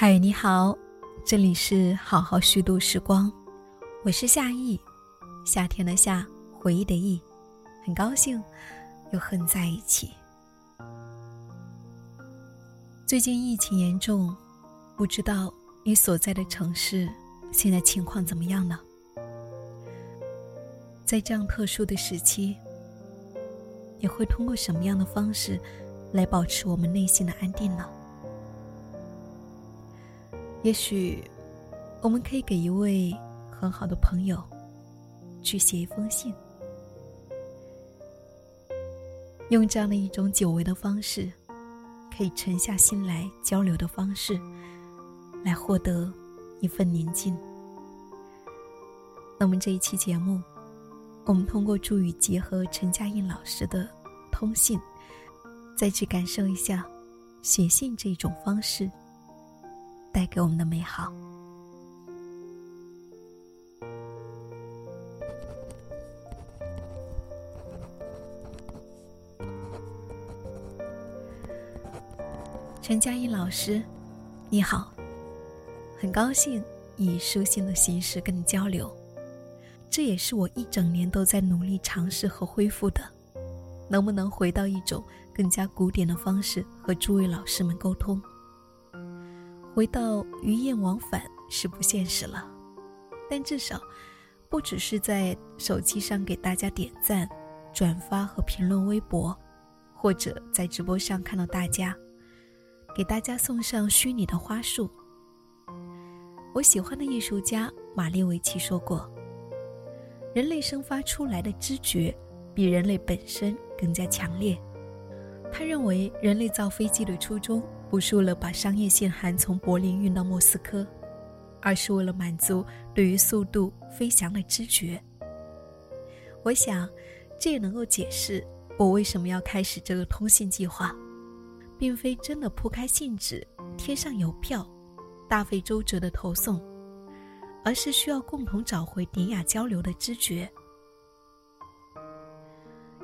嗨，你好，这里是好好虚度时光，我是夏意，夏天的夏，回忆的忆，很高兴又和你在一起。最近疫情严重，不知道你所在的城市现在情况怎么样呢？在这样特殊的时期，你会通过什么样的方式来保持我们内心的安定呢？也许，我们可以给一位很好的朋友去写一封信，用这样的一种久违的方式，可以沉下心来交流的方式，来获得一份宁静。那么这一期节目，我们通过祝语结合陈嘉映老师的通信，再去感受一下写信这一种方式。带给我们的美好。陈佳音老师，你好，很高兴以书信的形式跟你交流，这也是我一整年都在努力尝试和恢复的。能不能回到一种更加古典的方式和诸位老师们沟通？回到鱼雁往返是不现实了，但至少，不只是在手机上给大家点赞、转发和评论微博，或者在直播上看到大家，给大家送上虚拟的花束。我喜欢的艺术家马列维奇说过：“人类生发出来的知觉比人类本身更加强烈。”他认为人类造飞机的初衷。不是为了把商业信函从柏林运到莫斯科，而是为了满足对于速度飞翔的知觉。我想，这也能够解释我为什么要开始这个通信计划，并非真的铺开信纸、贴上邮票、大费周折的投送，而是需要共同找回典雅交流的知觉。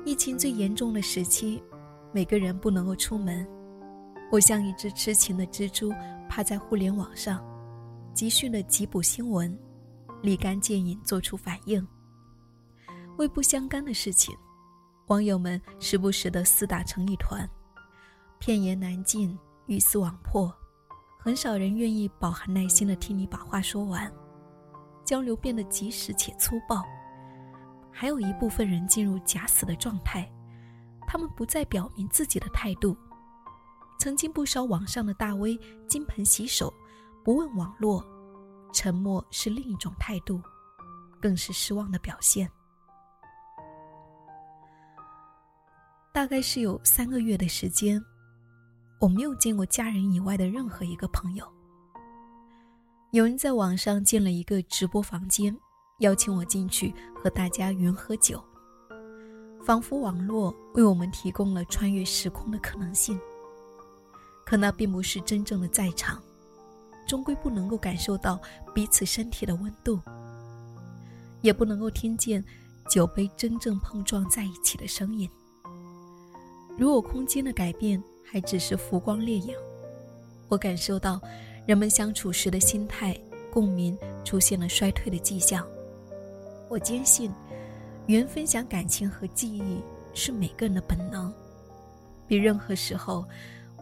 疫情最严重的时期，每个人不能够出门。我像一只痴情的蜘蛛，趴在互联网上，急需的急补新闻，立竿见影做出反应。为不相干的事情，网友们时不时的厮打成一团，片言难尽，鱼死网破，很少人愿意饱含耐心的听你把话说完，交流变得及时且粗暴。还有一部分人进入假死的状态，他们不再表明自己的态度。曾经不少网上的大 V 金盆洗手，不问网络，沉默是另一种态度，更是失望的表现。大概是有三个月的时间，我没有见过家人以外的任何一个朋友。有人在网上建了一个直播房间，邀请我进去和大家云喝酒，仿佛网络为我们提供了穿越时空的可能性。可那并不是真正的在场，终归不能够感受到彼此身体的温度，也不能够听见酒杯真正碰撞在一起的声音。如果空间的改变还只是浮光掠影，我感受到人们相处时的心态共鸣出现了衰退的迹象。我坚信，与人分享感情和记忆是每个人的本能，比任何时候。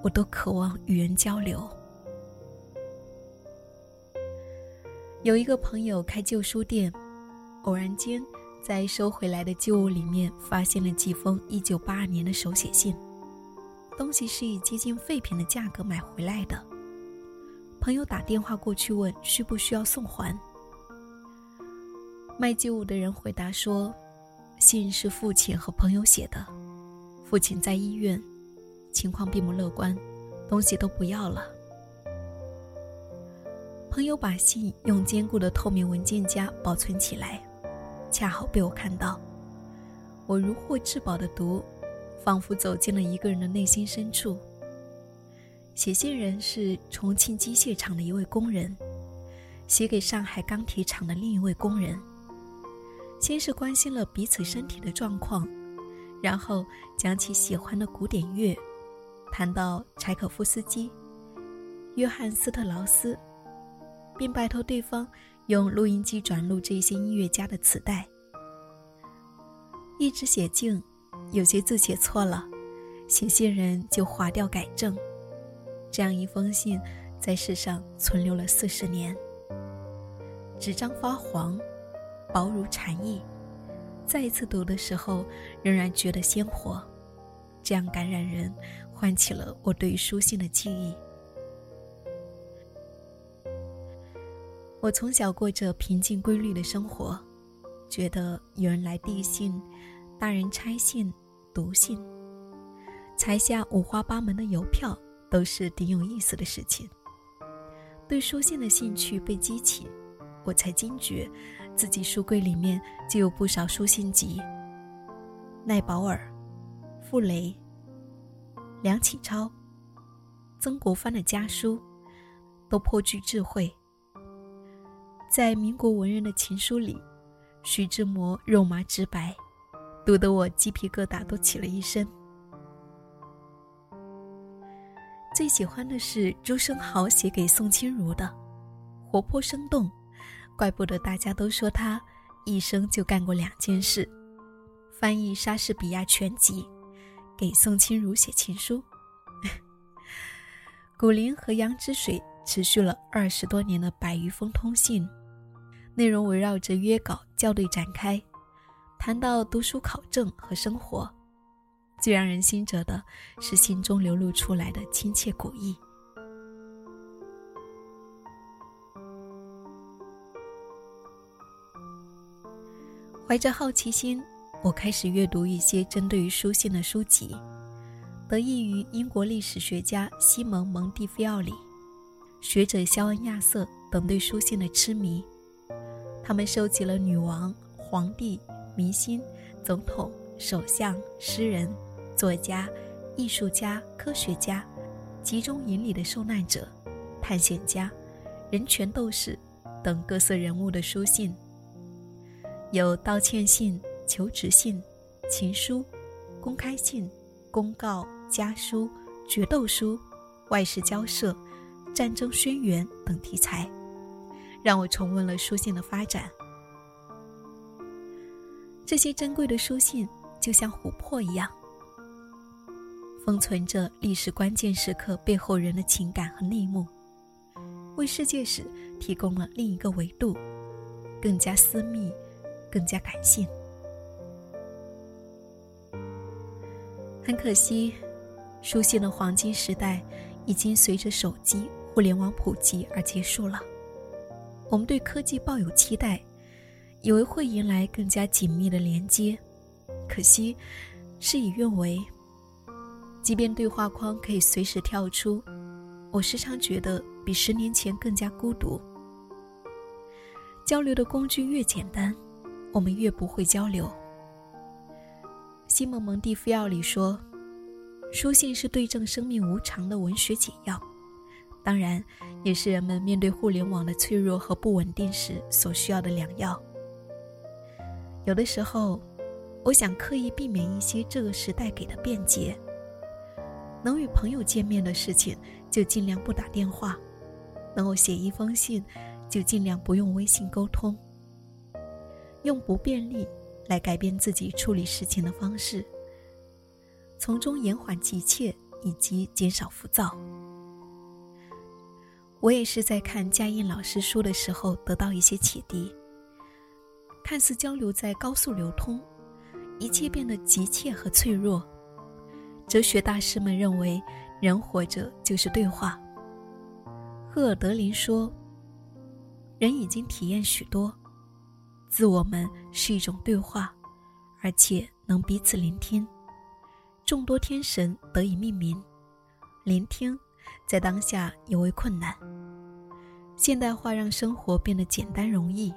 我都渴望与人交流。有一个朋友开旧书店，偶然间在收回来的旧物里面发现了几封1982年的手写信，东西是以接近废品的价格买回来的。朋友打电话过去问需不需要送还，卖旧物的人回答说，信是父亲和朋友写的，父亲在医院。情况并不乐观，东西都不要了。朋友把信用坚固的透明文件夹保存起来，恰好被我看到。我如获至宝的读，仿佛走进了一个人的内心深处。写信人是重庆机械厂的一位工人，写给上海钢铁厂的另一位工人。先是关心了彼此身体的状况，然后讲起喜欢的古典乐。谈到柴可夫斯基，约翰斯特劳斯，并拜托对方用录音机转录这些音乐家的磁带。一直写信，有些字写错了，写信人就划掉改正。这样一封信，在世上存留了四十年。纸张发黄，薄如蝉翼，再一次读的时候，仍然觉得鲜活。这样感染人，唤起了我对于书信的记忆。我从小过着平静规律的生活，觉得有人来递信，大人拆信、读信，裁下五花八门的邮票，都是挺有意思的事情。对书信的兴趣被激起，我才惊觉自己书柜里面就有不少书信集。奈保尔、傅雷、梁启超、曾国藩的家书，都颇具智慧。在民国文人的情书里，徐志摩肉麻直白，读得我鸡皮疙瘩都起了一身。最喜欢的是朱生豪写给宋清如的，活泼生动，怪不得大家都说他一生就干过两件事：翻译莎士比亚全集，给宋清如写情书。古林和杨之水持续了二十多年的百余封通信。内容围绕着约稿校对展开，谈到读书考证和生活，最让人心折的是信中流露出来的亲切古意。怀着好奇心，我开始阅读一些针对于书信的书籍，得益于英国历史学家西蒙·蒙蒂菲奥里、学者肖恩·亚瑟等对书信的痴迷。他们收集了女王、皇帝、明星、总统、首相、诗人、作家、艺术家、科学家、集中营里的受难者、探险家、人权斗士等各色人物的书信，有道歉信、求职信、情书、公开信、公告、家书、决斗书、外事交涉、战争宣言等题材。让我重温了书信的发展。这些珍贵的书信就像琥珀一样，封存着历史关键时刻背后人的情感和内幕，为世界史提供了另一个维度，更加私密，更加感性。很可惜，书信的黄金时代已经随着手机、互联网普及而结束了。我们对科技抱有期待，以为会迎来更加紧密的连接，可惜事与愿违。即便对话框可以随时跳出，我时常觉得比十年前更加孤独。交流的工具越简单，我们越不会交流。西蒙·蒙蒂菲奥里说：“书信是对症生命无常的文学解药。”当然，也是人们面对互联网的脆弱和不稳定时所需要的良药。有的时候，我想刻意避免一些这个时代给的便捷。能与朋友见面的事情，就尽量不打电话；能够写一封信，就尽量不用微信沟通。用不便利来改变自己处理事情的方式，从中延缓急切以及减少浮躁。我也是在看嘉印老师书的时候得到一些启迪。看似交流在高速流通，一切变得急切和脆弱。哲学大师们认为，人活着就是对话。赫尔德林说：“人已经体验许多，自我们是一种对话，而且能彼此聆听。众多天神得以命名，聆听。”在当下尤为困难。现代化让生活变得简单容易，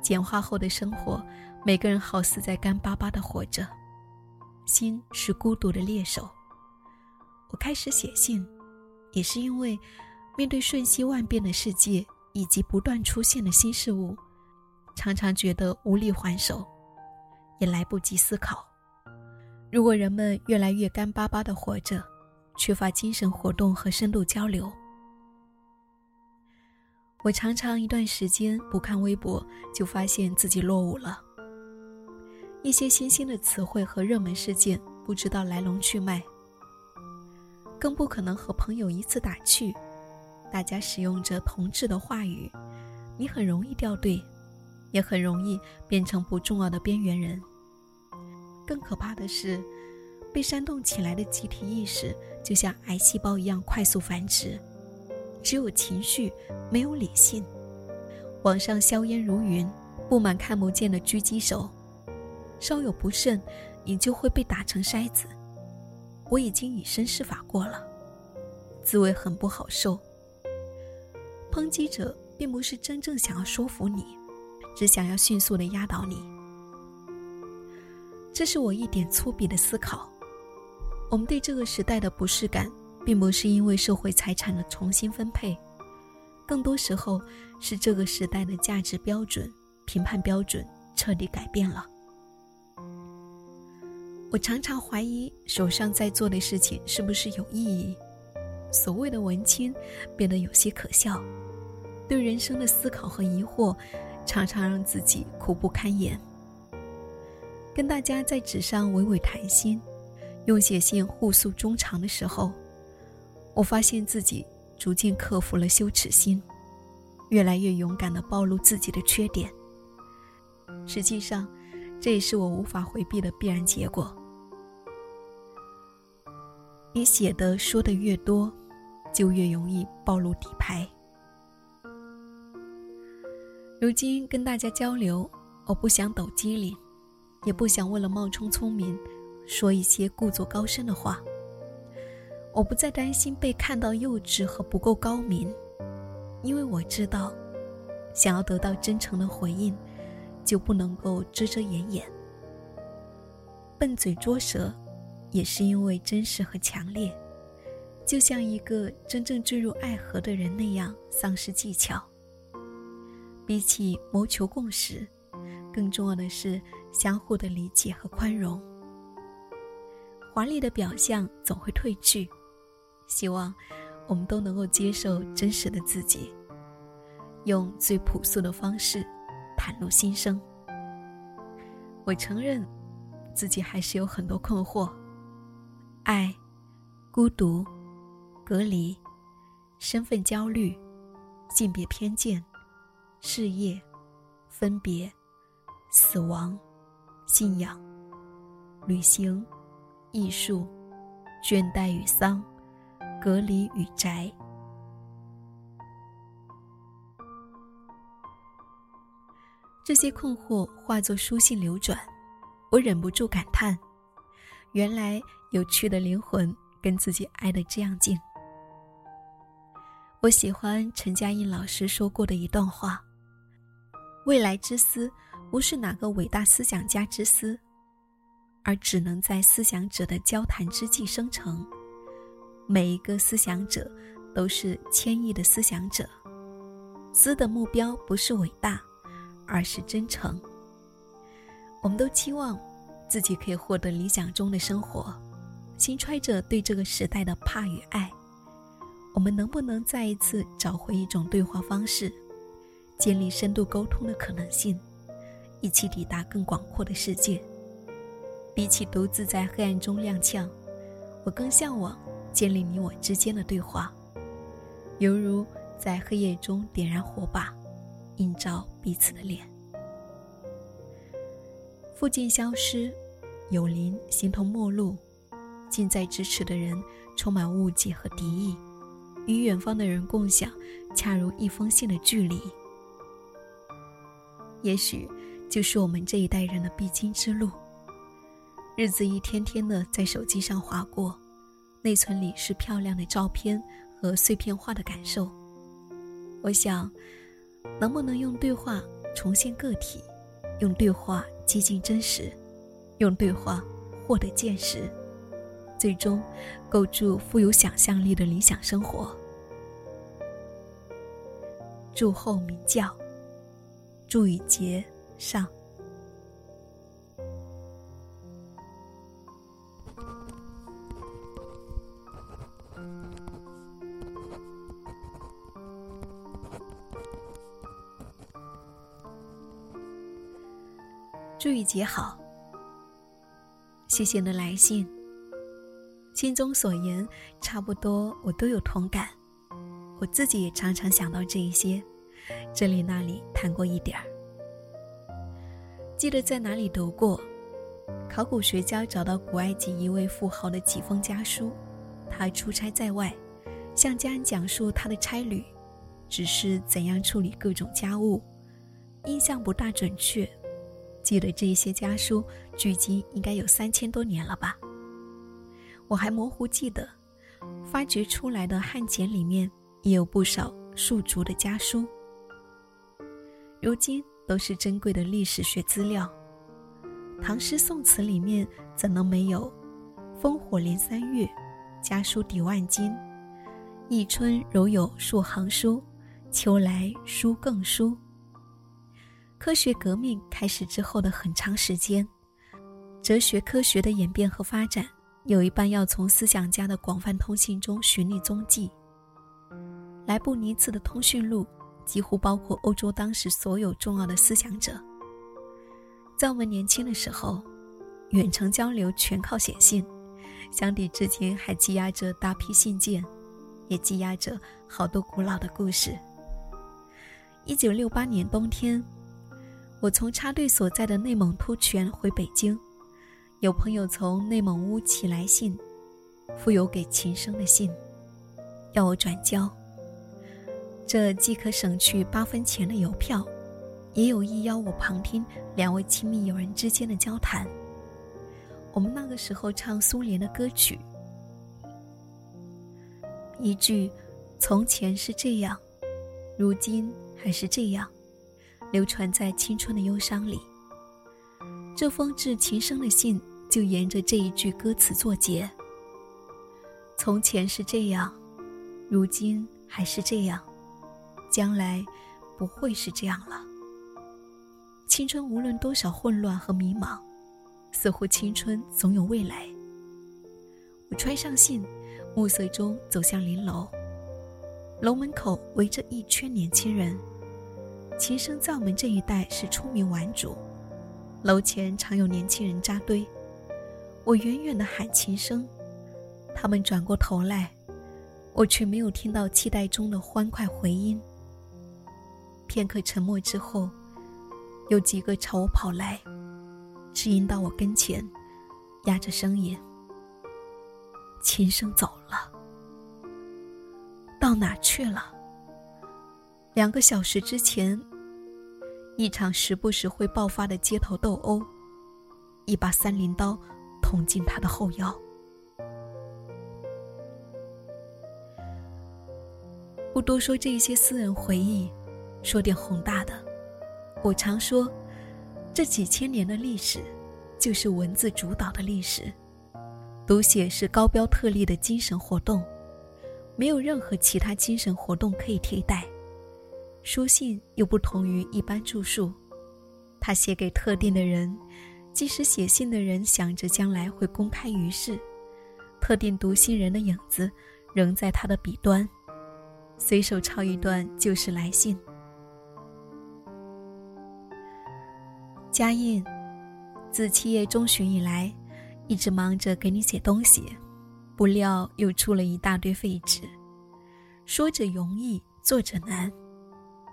简化后的生活，每个人好似在干巴巴的活着，心是孤独的猎手。我开始写信，也是因为面对瞬息万变的世界以及不断出现的新事物，常常觉得无力还手，也来不及思考。如果人们越来越干巴巴的活着，缺乏精神活动和深度交流，我常常一段时间不看微博，就发现自己落伍了。一些新兴的词汇和热门事件，不知道来龙去脉，更不可能和朋友一次打趣。大家使用着同质的话语，你很容易掉队，也很容易变成不重要的边缘人。更可怕的是，被煽动起来的集体意识，就像癌细胞一样快速繁殖。只有情绪，没有理性。网上硝烟如云，布满看不见的狙击手，稍有不慎，你就会被打成筛子。我已经以身试法过了，滋味很不好受。抨击者并不是真正想要说服你，只想要迅速的压倒你。这是我一点粗鄙的思考。我们对这个时代的不适感。并不是因为社会财产的重新分配，更多时候是这个时代的价值标准、评判标准彻底改变了。我常常怀疑手上在做的事情是不是有意义。所谓的文青变得有些可笑，对人生的思考和疑惑，常常让自己苦不堪言。跟大家在纸上娓娓谈心，用写信互诉衷肠的时候。我发现自己逐渐克服了羞耻心，越来越勇敢地暴露自己的缺点。实际上，这也是我无法回避的必然结果。你写的说的越多，就越容易暴露底牌。如今跟大家交流，我不想抖机灵，也不想为了冒充聪明，说一些故作高深的话。我不再担心被看到幼稚和不够高明，因为我知道，想要得到真诚的回应，就不能够遮遮掩掩。笨嘴拙舌，也是因为真实和强烈，就像一个真正坠入爱河的人那样丧失技巧。比起谋求共识，更重要的是相互的理解和宽容。华丽的表象总会褪去。希望我们都能够接受真实的自己，用最朴素的方式袒露心声。我承认自己还是有很多困惑：爱、孤独、隔离、身份焦虑、性别偏见、事业、分别、死亡、信仰、旅行、艺术、倦怠与丧。隔离与宅，这些困惑化作书信流转，我忍不住感叹：原来有趣的灵魂跟自己挨得这样近。我喜欢陈嘉映老师说过的一段话：未来之思不是哪个伟大思想家之思，而只能在思想者的交谈之际生成。每一个思想者都是谦抑的思想者，思的目标不是伟大，而是真诚。我们都期望自己可以获得理想中的生活，心揣着对这个时代的怕与爱。我们能不能再一次找回一种对话方式，建立深度沟通的可能性，一起抵达更广阔的世界？比起独自在黑暗中踉跄，我更向往。建立你我之间的对话，犹如在黑夜中点燃火把，映照彼此的脸。附近消失，有邻形同陌路，近在咫尺的人充满误解和敌意，与远方的人共享，恰如一封信的距离。也许，就是我们这一代人的必经之路。日子一天天的在手机上划过。内存里是漂亮的照片和碎片化的感受。我想，能不能用对话重现个体，用对话接近真实，用对话获得见识，最终构筑富有想象力的理想生活。祝后明教，祝雨节上。祝雨节好，谢谢你的来信。信中所言，差不多我都有同感。我自己也常常想到这一些。这里那里谈过一点儿。记得在哪里读过，考古学家找到古埃及一位富豪的几封家书，他出差在外，向家人讲述他的差旅，只是怎样处理各种家务，印象不大准确。记得这些家书，距今应该有三千多年了吧。我还模糊记得，发掘出来的汉简里面也有不少戍卒的家书。如今都是珍贵的历史学资料，唐诗宋词里面怎能没有“烽火连三月，家书抵万金”？一春如有数行书，秋来书更疏。科学革命开始之后的很长时间，哲学科学的演变和发展。有一半要从思想家的广泛通信中寻觅踪迹。莱布尼茨的通讯录几乎包括欧洲当时所有重要的思想者。在我们年轻的时候，远程交流全靠写信，相抵之间还积压着大批信件，也积压着好多古老的故事。一九六八年冬天，我从插队所在的内蒙突泉回北京。有朋友从内蒙乌寄来信，附有给秦生的信，要我转交。这既可省去八分钱的邮票，也有意邀我旁听两位亲密友人之间的交谈。我们那个时候唱苏联的歌曲，一句“从前是这样，如今还是这样”，流传在青春的忧伤里。这封致秦升的信就沿着这一句歌词作结。从前是这样，如今还是这样，将来不会是这样了。青春无论多少混乱和迷茫，似乎青春总有未来。我揣上信，暮色中走向临楼，楼门口围着一圈年轻人。琴声在我们这一带是出名玩主。楼前常有年轻人扎堆，我远远的喊琴声，他们转过头来，我却没有听到期待中的欢快回音。片刻沉默之后，有几个朝我跑来，指引到我跟前，压着声音：“琴声走了，到哪去了？”两个小时之前。一场时不时会爆发的街头斗殴，一把三镰刀捅进他的后腰。不多说这些私人回忆，说点宏大的。我常说，这几千年的历史，就是文字主导的历史。读写是高标特例的精神活动，没有任何其他精神活动可以替代。书信又不同于一般著述，他写给特定的人，即使写信的人想着将来会公开于世，特定读信人的影子仍在他的笔端，随手抄一段就是来信。嘉印，自七月中旬以来，一直忙着给你写东西，不料又出了一大堆废纸，说着容易，做着难。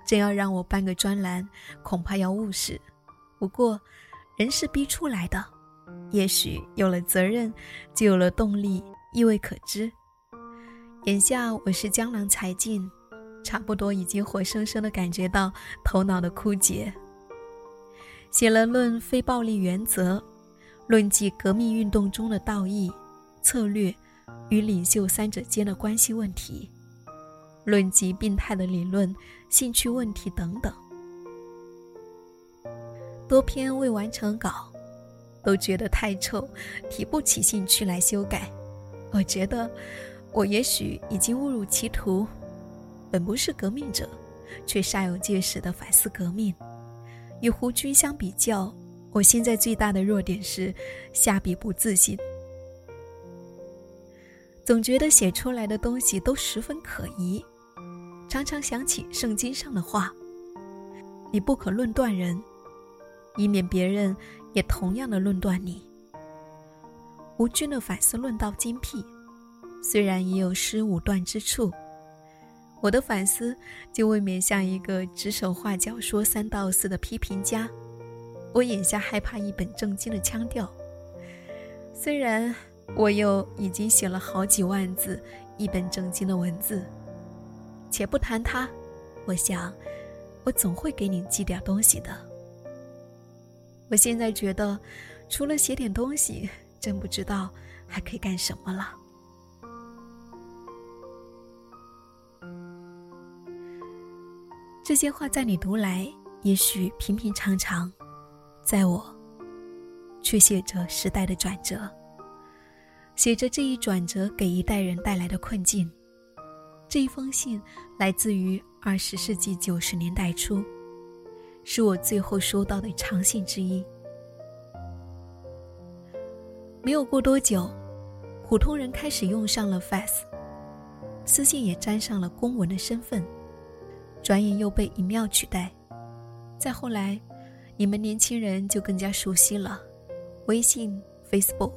真要让我办个专栏，恐怕要误事。不过，人是逼出来的，也许有了责任，就有了动力，意味可知。眼下我是江郎才尽，差不多已经活生生的感觉到头脑的枯竭。写了《论非暴力原则》，论及革命运动中的道义、策略与领袖三者间的关系问题。论及病态的理论、兴趣问题等等，多篇未完成稿，都觉得太臭，提不起兴趣来修改。我觉得，我也许已经误入歧途。本不是革命者，却煞有介事的反思革命。与胡军相比较，我现在最大的弱点是下笔不自信，总觉得写出来的东西都十分可疑。常常想起圣经上的话：“你不可论断人，以免别人也同样的论断你。吴军的反思论道精辟，虽然也有失武断之处，我的反思就未免像一个指手画脚说三道四的批评家。我眼下害怕一本正经的腔调，虽然我又已经写了好几万字一本正经的文字，且不谈它，我想我总会给你寄点东西的。我现在觉得，除了写点东西，真不知道还可以干什么了。这些话在你读来，也许平平常常。在我，却写着时代的转折，写着这一转折给一代人带来的困境。这一封信来自于二十世纪九十年代初，是我最后收到的长信之一。没有过多久，普通人开始用上了 fax，私信也沾上了公文的身份，转眼又被 email 取代。再后来。你们年轻人就更加熟悉了，微信、Facebook。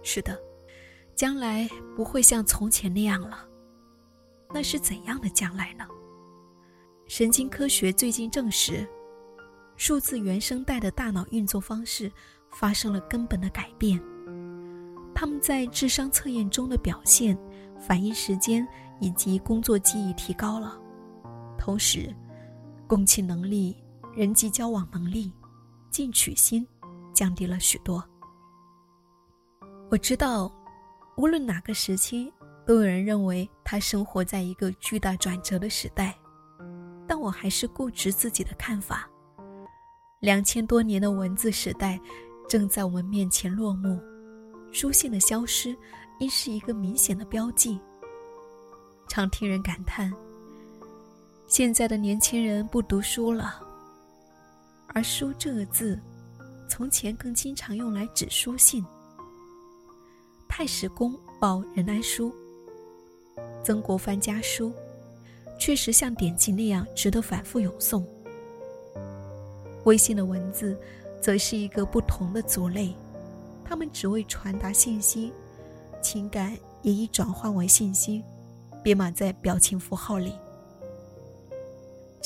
是的，将来不会像从前那样了。那是怎样的将来呢？神经科学最近证实，数字原生代的大脑运作方式发生了根本的改变。他们在智商测验中的表现、反应时间以及工作记忆提高了，同时，共情能力。人际交往能力、进取心降低了许多。我知道，无论哪个时期，都有人认为他生活在一个巨大转折的时代，但我还是固执自己的看法。两千多年的文字时代正在我们面前落幕，书信的消失应是一个明显的标记。常听人感叹，现在的年轻人不读书了。而“书”这个字，从前更经常用来指书信。太史公报任安书，曾国藩家书，确实像典籍那样值得反复咏诵。微信的文字，则是一个不同的族类，他们只为传达信息，情感也已转换为信息，编码在表情符号里。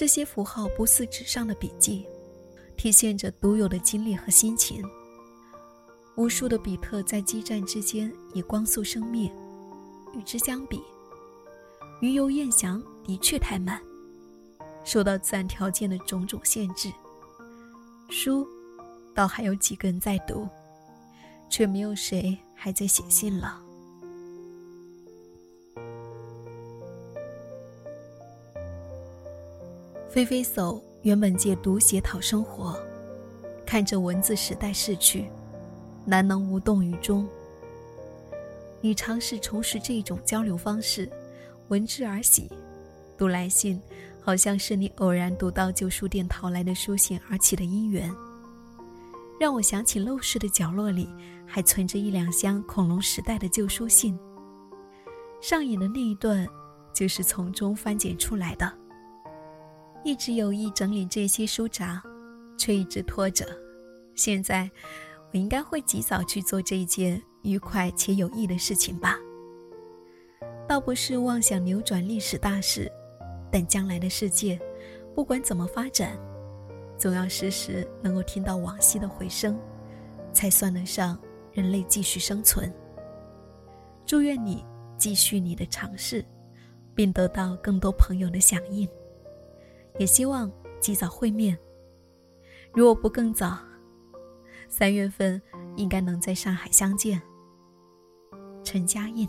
这些符号不似纸上的笔记。体现着独有的经历和心情。无数的比特在激战之间以光速生灭，与之相比，鱼游雁翔的确太慢，受到自然条件的种种限制。书，倒还有几个人在读，却没有谁还在写信了。飞飞叟。原本借读写讨生活，看着文字时代逝去，难能无动于衷。你尝试重拾这一种交流方式，闻之而喜。读来信，好像是你偶然读到旧书店淘来的书信而起的因缘，让我想起陋室的角落里还存着一两箱恐龙时代的旧书信。上瘾的那一段，就是从中翻捡出来的。一直有意整理这些书札，却一直拖着。现在，我应该会及早去做这一件愉快且有益的事情吧。倒不是妄想扭转历史大势，但将来的世界，不管怎么发展，总要时时能够听到往昔的回声，才算得上人类继续生存。祝愿你继续你的尝试，并得到更多朋友的响应。也希望及早会面。如果不更早，三月份应该能在上海相见。陈嘉印。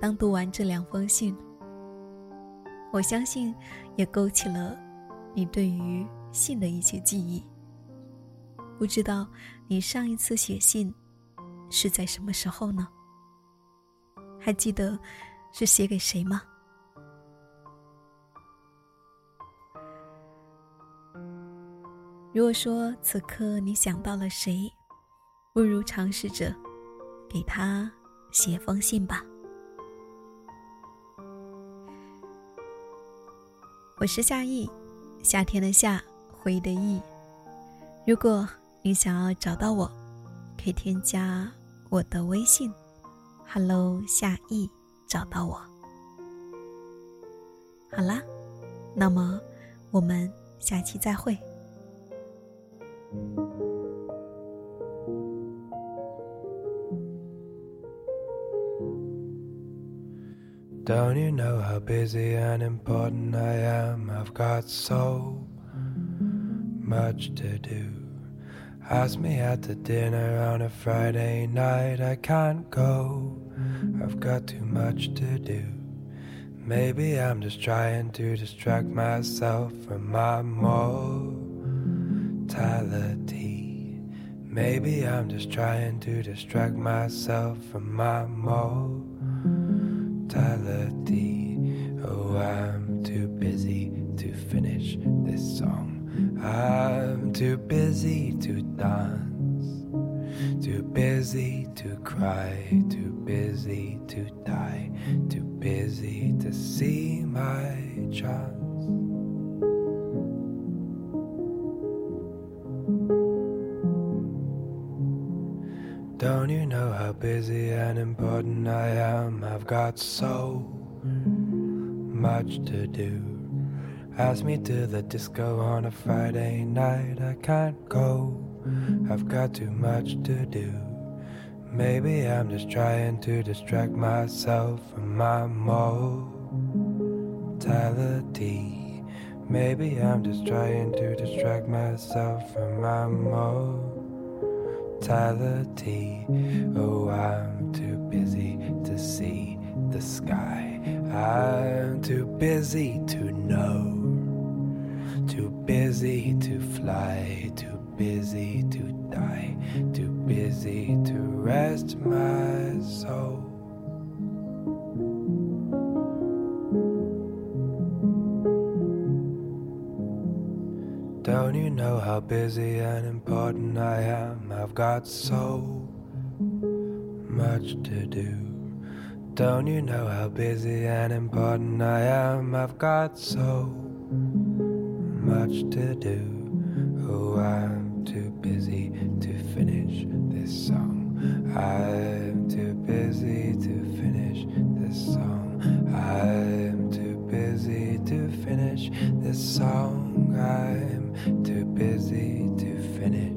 当读完这两封信，我相信也勾起了你对于信的一些记忆。不知道你上一次写信是在什么时候呢？还记得是写给谁吗？如果说此刻你想到了谁，不如尝试着给他写封信吧。我是夏意，夏天的夏，回忆的忆。如果你想要找到我，可以添加我的微信 ，Hello 夏意，找到我。好啦，那么我们下期再会。Don't you know how busy and important I am? I've got so much to do. Ask me at the dinner on a Friday night, I can't go. I've got too much to do. Maybe I'm just trying to distract myself from my mortality. Maybe I'm just trying to distract myself from my mortality. Oh, I'm too busy to finish this song. I'm too busy to dance, too busy to cry, too busy to die, too busy to see my chance. Don't you know how busy and important I am? I've got so much to do. Ask me to the disco on a Friday night, I can't go. I've got too much to do. Maybe I'm just trying to distract myself from my mortality. Maybe I'm just trying to distract myself from my mortality. Oh, I'm too busy to see the sky. I'm too busy to know. Too busy to fly. Too busy to die. Busy to rest my soul. Don't you know how busy and important I am? I've got so much to do. Don't you know how busy and important I am? I've got so much to do. Oh, I'm too busy to finish. I'm too busy to finish this song. I'm too busy to finish this song. I'm too busy to finish